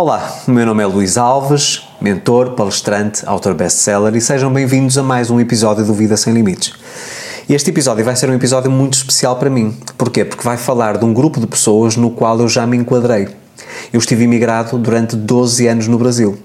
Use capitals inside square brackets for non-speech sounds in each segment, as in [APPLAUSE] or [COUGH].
Olá, o meu nome é Luís Alves, mentor, palestrante, autor best-seller e sejam bem-vindos a mais um episódio do Vida Sem Limites. Este episódio vai ser um episódio muito especial para mim. Porquê? Porque vai falar de um grupo de pessoas no qual eu já me enquadrei. Eu estive imigrado durante 12 anos no Brasil.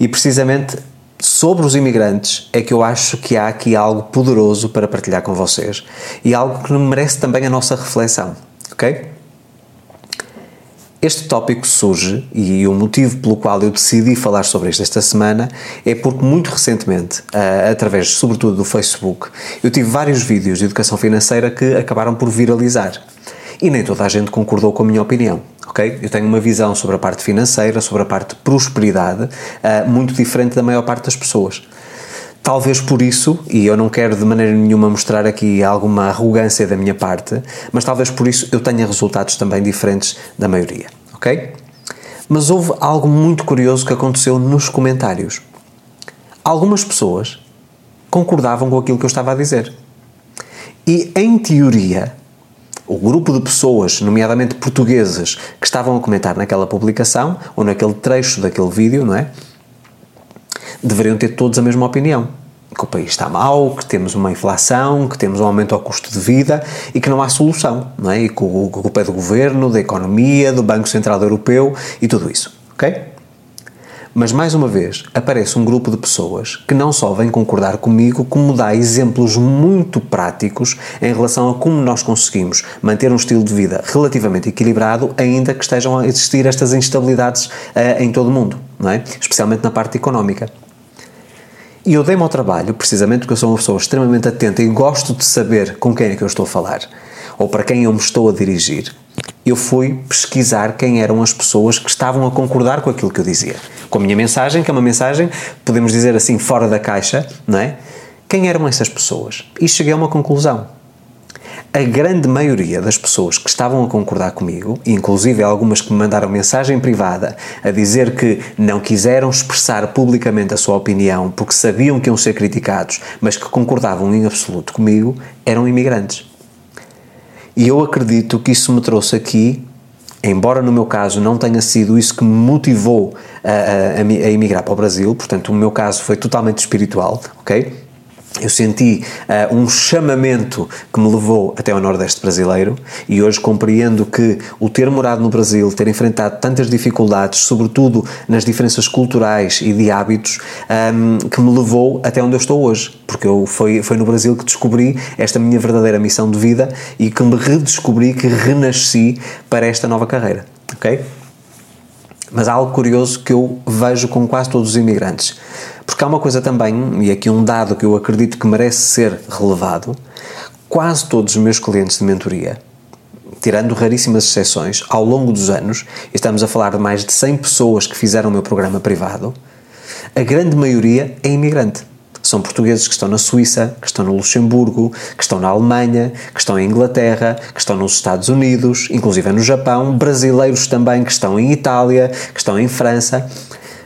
E precisamente sobre os imigrantes é que eu acho que há aqui algo poderoso para partilhar com vocês e algo que merece também a nossa reflexão, ok? Este tópico surge e o motivo pelo qual eu decidi falar sobre isto esta semana é porque muito recentemente, através sobretudo do Facebook, eu tive vários vídeos de educação financeira que acabaram por viralizar. E nem toda a gente concordou com a minha opinião, ok? Eu tenho uma visão sobre a parte financeira, sobre a parte de prosperidade, muito diferente da maior parte das pessoas. Talvez por isso, e eu não quero de maneira nenhuma mostrar aqui alguma arrogância da minha parte, mas talvez por isso eu tenha resultados também diferentes da maioria, ok? Mas houve algo muito curioso que aconteceu nos comentários. Algumas pessoas concordavam com aquilo que eu estava a dizer. E, em teoria, o grupo de pessoas, nomeadamente portuguesas, que estavam a comentar naquela publicação ou naquele trecho daquele vídeo, não é? deveriam ter todos a mesma opinião. Que o país está mal, que temos uma inflação, que temos um aumento ao custo de vida e que não há solução, não é? E que o culpa é do governo, da economia, do Banco Central Europeu e tudo isso, ok? Mas mais uma vez aparece um grupo de pessoas que não só vem concordar comigo, como dá exemplos muito práticos em relação a como nós conseguimos manter um estilo de vida relativamente equilibrado, ainda que estejam a existir estas instabilidades uh, em todo o mundo, não é? Especialmente na parte económica. E eu dei-me ao trabalho, precisamente porque eu sou uma pessoa extremamente atenta e gosto de saber com quem é que eu estou a falar, ou para quem eu me estou a dirigir. Eu fui pesquisar quem eram as pessoas que estavam a concordar com aquilo que eu dizia. Com a minha mensagem, que é uma mensagem, podemos dizer assim, fora da caixa, não é? Quem eram essas pessoas? E cheguei a uma conclusão a grande maioria das pessoas que estavam a concordar comigo, inclusive algumas que me mandaram mensagem privada a dizer que não quiseram expressar publicamente a sua opinião porque sabiam que iam ser criticados, mas que concordavam em absoluto comigo, eram imigrantes. E eu acredito que isso me trouxe aqui, embora no meu caso não tenha sido isso que me motivou a, a, a emigrar para o Brasil, portanto o meu caso foi totalmente espiritual, ok? Eu senti uh, um chamamento que me levou até ao Nordeste brasileiro e hoje compreendo que o ter morado no Brasil, ter enfrentado tantas dificuldades, sobretudo nas diferenças culturais e de hábitos, um, ehm, que me levou até onde eu estou hoje. Porque eu, foi, foi no Brasil que descobri esta minha verdadeira missão de vida e que me redescobri, que renasci para esta nova carreira. Ok? Mas há algo curioso que eu vejo com quase todos os imigrantes. Porque há uma coisa também, e aqui um dado que eu acredito que merece ser relevado: quase todos os meus clientes de mentoria, tirando raríssimas exceções, ao longo dos anos, estamos a falar de mais de 100 pessoas que fizeram o meu programa privado, a grande maioria é imigrante. São portugueses que estão na Suíça, que estão no Luxemburgo, que estão na Alemanha, que estão em Inglaterra, que estão nos Estados Unidos, inclusive no Japão, brasileiros também que estão em Itália, que estão em França.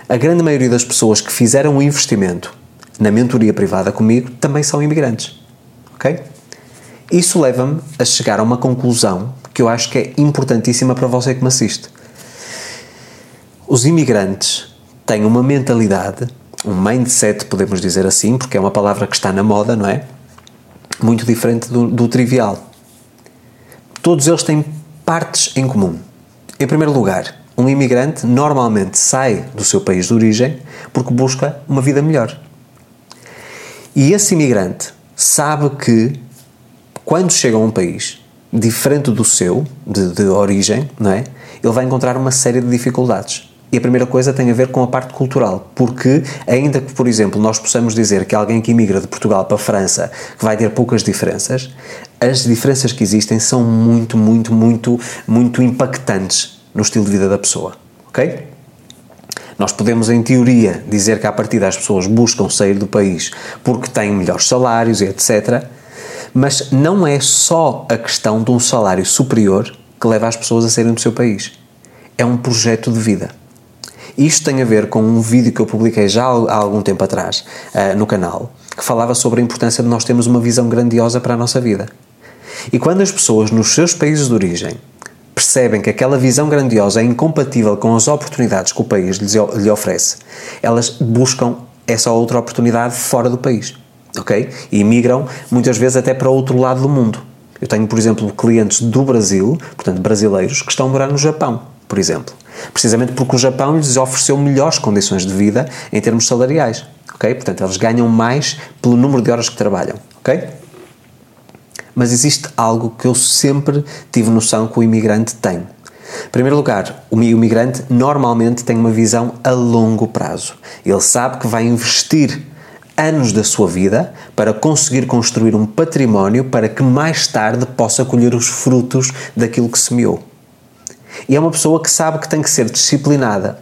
A grande maioria das pessoas que fizeram o investimento na mentoria privada comigo também são imigrantes. Ok? Isso leva-me a chegar a uma conclusão que eu acho que é importantíssima para você que me assiste. Os imigrantes têm uma mentalidade um mindset, podemos dizer assim, porque é uma palavra que está na moda, não é? Muito diferente do, do trivial. Todos eles têm partes em comum. Em primeiro lugar, um imigrante normalmente sai do seu país de origem porque busca uma vida melhor. E esse imigrante sabe que quando chega a um país diferente do seu, de, de origem, não é? Ele vai encontrar uma série de dificuldades. E a primeira coisa tem a ver com a parte cultural, porque ainda que, por exemplo, nós possamos dizer que alguém que imigra de Portugal para a França vai ter poucas diferenças, as diferenças que existem são muito, muito, muito, muito impactantes no estilo de vida da pessoa, ok? Nós podemos, em teoria, dizer que a partir das pessoas buscam sair do país porque têm melhores salários e etc. Mas não é só a questão de um salário superior que leva as pessoas a saírem do seu país. É um projeto de vida. Isto tem a ver com um vídeo que eu publiquei já há algum tempo atrás uh, no canal, que falava sobre a importância de nós termos uma visão grandiosa para a nossa vida. E quando as pessoas nos seus países de origem percebem que aquela visão grandiosa é incompatível com as oportunidades que o país lhes, lhe oferece, elas buscam essa outra oportunidade fora do país, ok? E migram muitas vezes até para outro lado do mundo. Eu tenho, por exemplo, clientes do Brasil, portanto brasileiros, que estão a morar no Japão, por exemplo. Precisamente porque o Japão lhes ofereceu melhores condições de vida em termos salariais, ok? Portanto, eles ganham mais pelo número de horas que trabalham, ok? Mas existe algo que eu sempre tive noção que o imigrante tem. Em primeiro lugar, o imigrante normalmente tem uma visão a longo prazo. Ele sabe que vai investir anos da sua vida para conseguir construir um património para que mais tarde possa colher os frutos daquilo que semeou. E é uma pessoa que sabe que tem que ser disciplinada,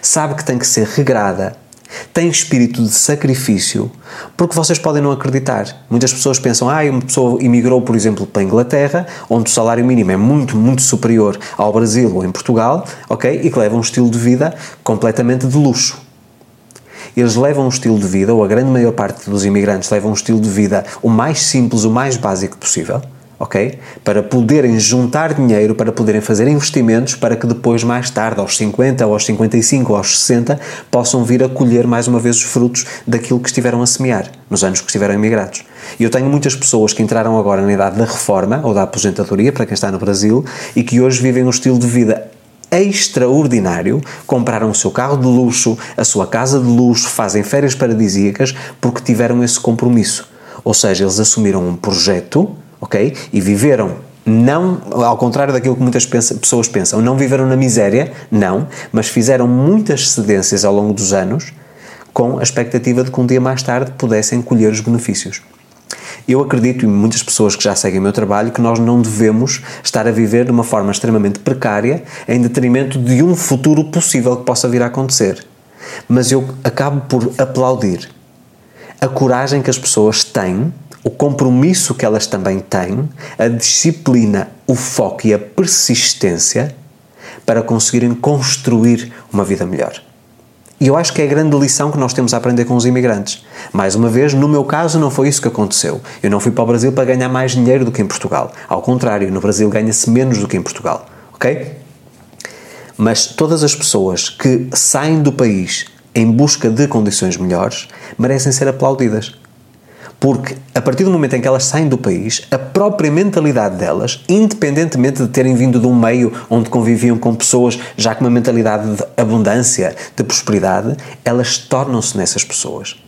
sabe que tem que ser regrada, tem espírito de sacrifício, porque vocês podem não acreditar. Muitas pessoas pensam, ah, uma pessoa imigrou, por exemplo, para a Inglaterra, onde o salário mínimo é muito, muito superior ao Brasil ou em Portugal, ok? E que leva um estilo de vida completamente de luxo. Eles levam um estilo de vida, ou a grande maior parte dos imigrantes levam um estilo de vida o mais simples, o mais básico possível ok? Para poderem juntar dinheiro, para poderem fazer investimentos, para que depois, mais tarde, aos 50, ou aos 55, ou aos 60, possam vir a colher mais uma vez os frutos daquilo que estiveram a semear nos anos que estiveram emigrados. E eu tenho muitas pessoas que entraram agora na idade da reforma ou da aposentadoria, para quem está no Brasil, e que hoje vivem um estilo de vida extraordinário, compraram o seu carro de luxo, a sua casa de luxo, fazem férias paradisíacas porque tiveram esse compromisso. Ou seja, eles assumiram um projeto ok? E viveram não, ao contrário daquilo que muitas pessoas pensam, não viveram na miséria, não, mas fizeram muitas cedências ao longo dos anos com a expectativa de que um dia mais tarde pudessem colher os benefícios. Eu acredito, e muitas pessoas que já seguem o meu trabalho, que nós não devemos estar a viver de uma forma extremamente precária em detrimento de um futuro possível que possa vir a acontecer. Mas eu acabo por aplaudir a coragem que as pessoas têm o compromisso que elas também têm, a disciplina, o foco e a persistência para conseguirem construir uma vida melhor. E eu acho que é a grande lição que nós temos a aprender com os imigrantes. Mais uma vez, no meu caso, não foi isso que aconteceu. Eu não fui para o Brasil para ganhar mais dinheiro do que em Portugal. Ao contrário, no Brasil ganha-se menos do que em Portugal. Ok? Mas todas as pessoas que saem do país em busca de condições melhores merecem ser aplaudidas. Porque a partir do momento em que elas saem do país, a própria mentalidade delas, independentemente de terem vindo de um meio onde conviviam com pessoas já com uma mentalidade de abundância, de prosperidade, elas tornam-se nessas pessoas.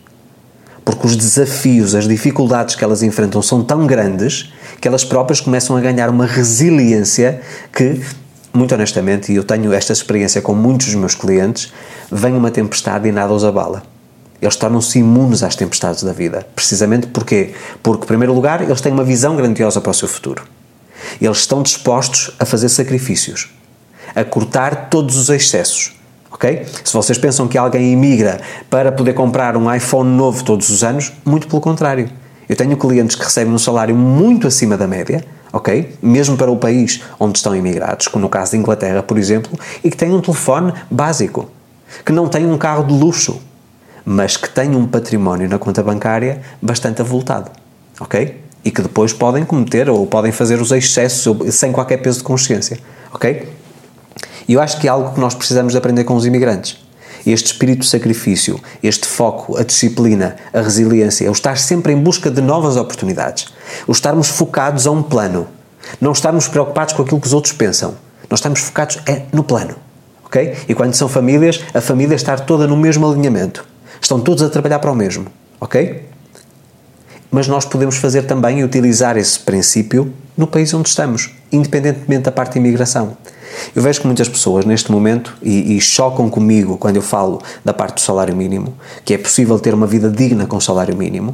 Porque os desafios, as dificuldades que elas enfrentam são tão grandes que elas próprias começam a ganhar uma resiliência que, muito honestamente, e eu tenho esta experiência com muitos dos meus clientes, vem uma tempestade e nada os abala eles tornam-se imunes às tempestades da vida. Precisamente porquê? Porque, em primeiro lugar, eles têm uma visão grandiosa para o seu futuro. Eles estão dispostos a fazer sacrifícios, a cortar todos os excessos. Ok? Se vocês pensam que alguém imigra para poder comprar um iPhone novo todos os anos, muito pelo contrário. Eu tenho clientes que recebem um salário muito acima da média, ok? Mesmo para o país onde estão imigrados, como no caso da Inglaterra, por exemplo, e que têm um telefone básico, que não têm um carro de luxo, mas que têm um património na conta bancária bastante avultado, ok? E que depois podem cometer ou podem fazer os excessos sem qualquer peso de consciência, ok? E eu acho que é algo que nós precisamos de aprender com os imigrantes. Este espírito de sacrifício, este foco, a disciplina, a resiliência, o estar sempre em busca de novas oportunidades, o estarmos focados a um plano, não estarmos preocupados com aquilo que os outros pensam, nós estamos focados é no plano, ok? E quando são famílias, a família estar toda no mesmo alinhamento. Estão todos a trabalhar para o mesmo, ok? Mas nós podemos fazer também e utilizar esse princípio no país onde estamos, independentemente da parte de imigração. Eu vejo que muitas pessoas neste momento, e, e, chocam comigo quando eu falo da parte do salário mínimo, que é possível ter uma vida digna com salário mínimo,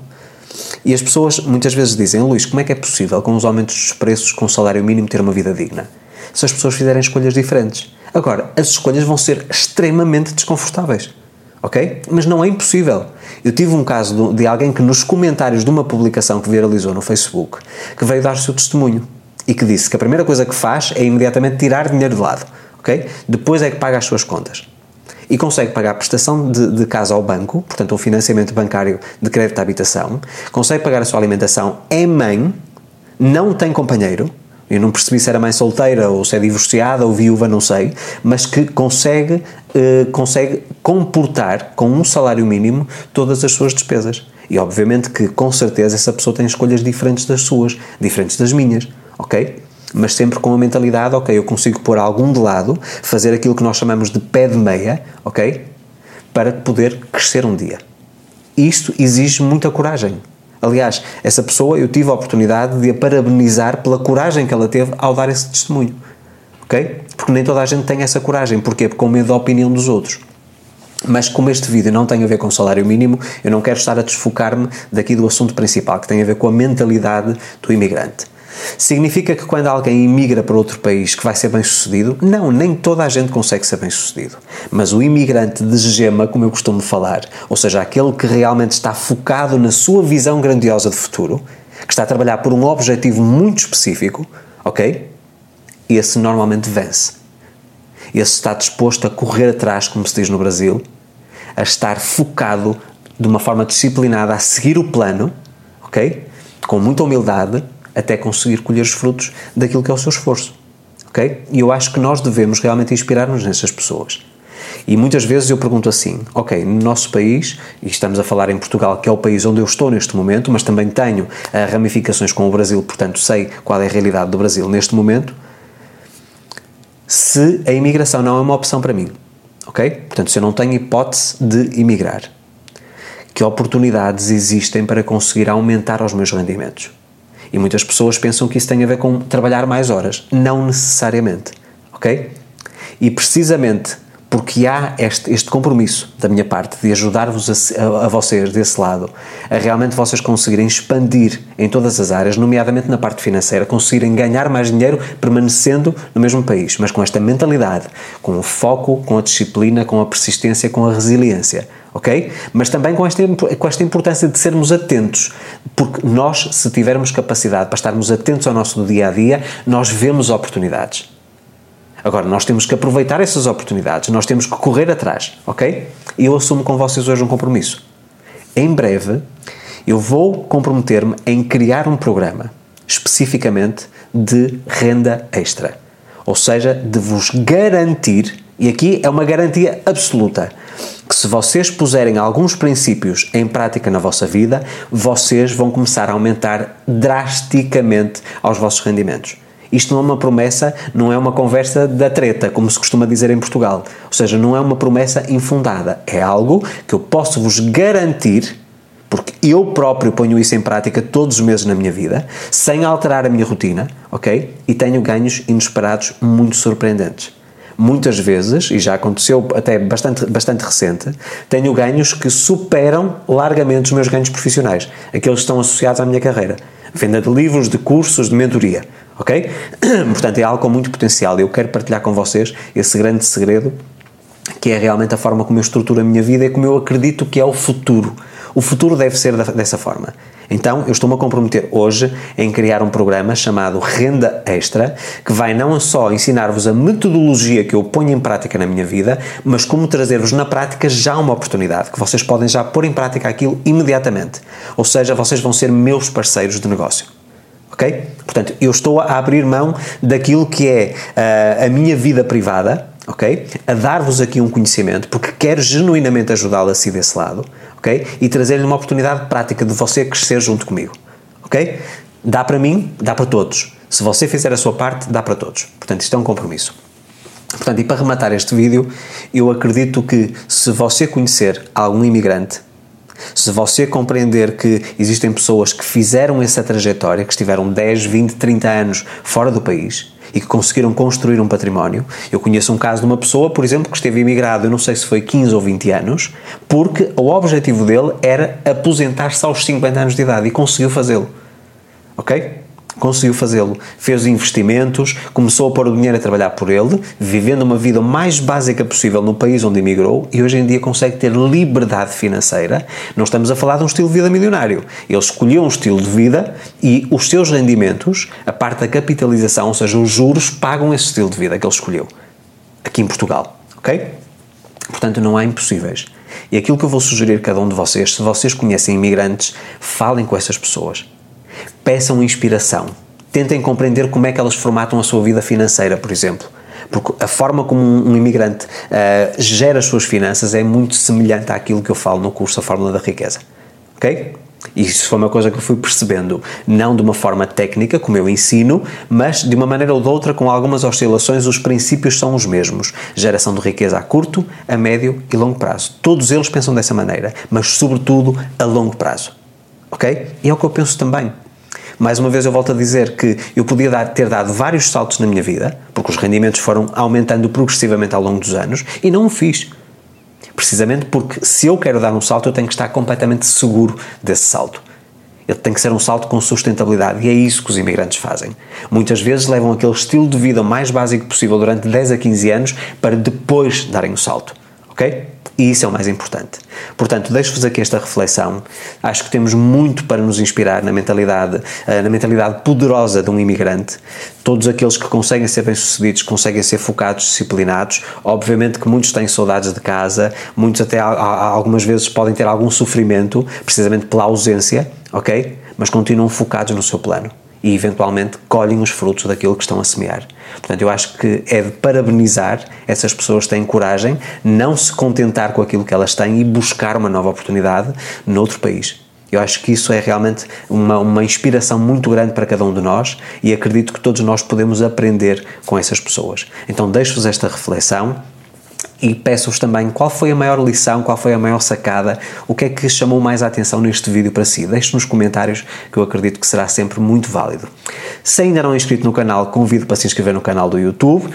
e as pessoas muitas vezes dizem, Luís, como é que é possível com os aumentos dos preços com o salário mínimo ter uma vida digna? Se as pessoas fizerem escolhas diferentes. Agora, as escolhas vão ser extremamente desconfortáveis ok? Mas não é impossível. Eu tive um caso de, alguém que nos comentários de uma publicação que viralizou no Facebook, que veio dar o seu testemunho e que disse que a primeira coisa que faz é imediatamente tirar dinheiro de lado, ok? Depois é que paga as suas contas. E consegue pagar a prestação de, de casa ao banco, portanto, o financiamento bancário de crédito à habitação, consegue pagar a sua alimentação, é mãe, não tem companheiro, eu não percebi se era mãe solteira ou se é divorciada ou viúva, não sei, mas que consegue, eh, consegue comportar com um salário mínimo todas as suas despesas. E obviamente que com certeza essa pessoa tem escolhas diferentes das suas, diferentes das minhas, ok? Mas sempre com a mentalidade, ok, eu consigo pôr algum de lado, fazer aquilo que nós chamamos de pé de meia, ok? Para poder crescer um dia. Isto exige muita coragem, Aliás, essa pessoa eu tive a oportunidade de a parabenizar pela coragem que ela teve ao dar esse testemunho. Ok? Porque nem toda a gente tem essa coragem. Porquê? Porque com medo da opinião dos outros. Mas como este vídeo não tem a ver com salário mínimo, eu não quero estar a desfocar-me daqui do assunto principal, que tem a ver com a mentalidade do imigrante. Significa que quando alguém imigra para outro país que vai ser bem sucedido? Não, nem toda a gente consegue ser bem sucedido. Mas o imigrante de gema, como eu costumo falar, ou seja, aquele que realmente está focado na sua visão grandiosa de futuro, que está a trabalhar por um objetivo muito específico, ok? Esse normalmente vence. Esse está disposto a correr atrás, como se diz no Brasil, a estar focado de uma forma disciplinada a seguir o plano, ok? Com muita humildade até conseguir colher os frutos daquilo que é o seu esforço. Ok? E eu acho que nós devemos realmente inspirar-nos nessas pessoas. E muitas vezes eu pergunto assim: ok, no nosso país, e estamos a falar em Portugal, que é o país onde eu estou neste momento, mas também tenho uh, ramificações com o Brasil, portanto sei qual é a realidade do Brasil neste momento. Se a imigração não é uma opção para mim, ok? Portanto, se eu não tenho hipótese de imigrar, que oportunidades existem para conseguir aumentar os meus rendimentos? E muitas pessoas pensam que isso tem a ver com trabalhar mais horas. Não necessariamente. Ok? E precisamente porque há este, este compromisso da minha parte de ajudar-vos a, a, a, vocês desse lado, a realmente vocês conseguirem expandir em todas as áreas, nomeadamente na parte financeira, conseguirem ganhar mais dinheiro permanecendo no mesmo país, mas com esta mentalidade, com o foco, com a disciplina, com a persistência, com a resiliência ok? Mas também com esta, com esta importância de sermos atentos, porque nós, se tivermos capacidade para estarmos atentos ao nosso dia a dia, nós vemos oportunidades. Agora, nós temos que aproveitar essas oportunidades, nós temos que correr atrás, ok? E eu assumo com vocês hoje um compromisso. Em breve, eu vou comprometer-me em criar um programa especificamente de renda extra. Ou seja, de vos garantir, e aqui é uma garantia absoluta, que se vocês puserem alguns princípios em prática na vossa vida, vocês vão começar a aumentar drasticamente aos vossos rendimentos. Isto não é uma promessa, não é uma conversa da treta, como se costuma dizer em Portugal. Ou seja, não é uma promessa infundada. É algo que eu posso vos garantir, porque eu próprio ponho isso em prática todos os meses na minha vida, sem alterar a minha rotina, ok? E tenho ganhos inesperados muito surpreendentes muitas vezes, e já aconteceu até bastante, bastante recente, tenho ganhos que superam largamente os meus ganhos profissionais, aqueles que estão associados à minha carreira. Venda de livros, de cursos, de mentoria. Ok? [CLEARS THROAT] Portanto, é algo com muito potencial e eu quero partilhar com vocês esse grande segredo que é realmente a forma como eu estruturo a minha vida e como eu acredito que é o futuro. O futuro deve ser dessa forma. Então, eu estou-me a comprometer hoje em criar um programa chamado Renda Extra, que vai não só ensinar-vos a metodologia que eu ponho em prática na minha vida, mas como trazer-vos na prática já uma oportunidade, que vocês podem já pôr em prática aquilo imediatamente. Ou seja, vocês vão ser meus parceiros de negócio. Ok? Portanto, eu estou a abrir mão daquilo que é uh, a minha vida privada, ok? A dar-vos aqui um conhecimento, porque quero genuinamente ajudá-lo a si desse lado ok? E trazer-lhe uma oportunidade prática de você crescer junto comigo, ok? Dá para mim, dá para todos. Se você fizer a sua parte, dá para todos. Portanto, isto é um compromisso. Portanto, e para rematar este vídeo, eu acredito que se você conhecer algum imigrante, se você compreender que existem pessoas que fizeram essa trajetória, que estiveram 10, 20, 30 anos fora do país, e que conseguiram construir um património. Eu conheço um caso de uma pessoa, por exemplo, que esteve imigrado, eu não sei se foi 15 ou 20 anos, porque o objetivo dele era aposentar-se aos 50 anos de idade e conseguiu fazê-lo. Ok? Conseguiu fazê-lo. Fez investimentos, começou a pôr o dinheiro a trabalhar por ele, vivendo uma vida o mais básica possível no país onde emigrou e hoje em dia consegue ter liberdade financeira. Não estamos a falar de um estilo de vida milionário. Ele escolheu um estilo de vida e os seus rendimentos, a parte da capitalização, ou seja, os juros, pagam esse estilo de vida que ele escolheu. Aqui em Portugal. Ok? Portanto, não há impossíveis. E aquilo que eu vou sugerir a cada um de vocês, se vocês conhecem imigrantes, falem com essas pessoas peçam inspiração. Tentem compreender como é que elas formatam a sua vida financeira, por exemplo. Porque a forma como um, imigrante uh, gera as suas finanças é muito semelhante àquilo que eu falo no curso A Fórmula da Riqueza. Ok? Isso foi uma coisa que eu fui percebendo, não de uma forma técnica, como eu ensino, mas de uma maneira ou de outra, com algumas oscilações, os princípios são os mesmos. Geração de riqueza a curto, a médio e longo prazo. Todos eles pensam dessa maneira, mas sobretudo a longo prazo. Ok? E é o que eu penso também. Mais uma vez eu volto a dizer que eu podia dar, ter dado vários saltos na minha vida, porque os rendimentos foram aumentando progressivamente ao longo dos anos, e não o fiz. Precisamente porque se eu quero dar um salto, eu tenho que estar completamente seguro desse salto. Ele tem que ser um salto com sustentabilidade e é isso que os imigrantes fazem. Muitas vezes levam aquele estilo de vida o mais básico possível durante 10 a 15 anos para depois darem o salto. Ok? E isso é o mais importante. Portanto, deixo-vos aqui esta reflexão. Acho que temos muito para nos inspirar na mentalidade, eh, na mentalidade poderosa de um imigrante. Todos aqueles que conseguem ser bem-sucedidos, conseguem ser focados, disciplinados. Obviamente que muitos têm saudades de casa, muitos até algumas vezes podem ter algum sofrimento, precisamente pela ausência, ok? Mas continuam focados no seu plano e eventualmente colhem os frutos daquilo que estão a semear. Portanto, eu acho que é de parabenizar essas pessoas que têm coragem, não se contentar com aquilo que elas têm e buscar uma nova oportunidade noutro país. Eu acho que isso é realmente uma, uma inspiração muito grande para cada um de nós e acredito que todos nós podemos aprender com essas pessoas. Então, deixo-vos esta reflexão e peço-vos também qual foi a maior lição, qual foi a maior sacada, o que é que chamou mais a atenção neste vídeo para si. Deixe nos comentários que eu acredito que será sempre muito válido. Se ainda não é inscrito no canal, convido para se inscrever no canal do YouTube.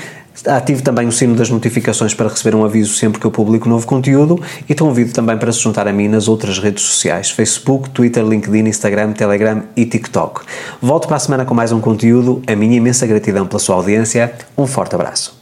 Ative também o sino das notificações para receber um aviso sempre que eu publico novo conteúdo e convido também para se juntar a mim nas outras redes sociais: Facebook, Twitter, LinkedIn, Instagram, Telegram e TikTok. Volto para a semana com mais um conteúdo. A minha imensa gratidão pela sua audiência. Um forte abraço.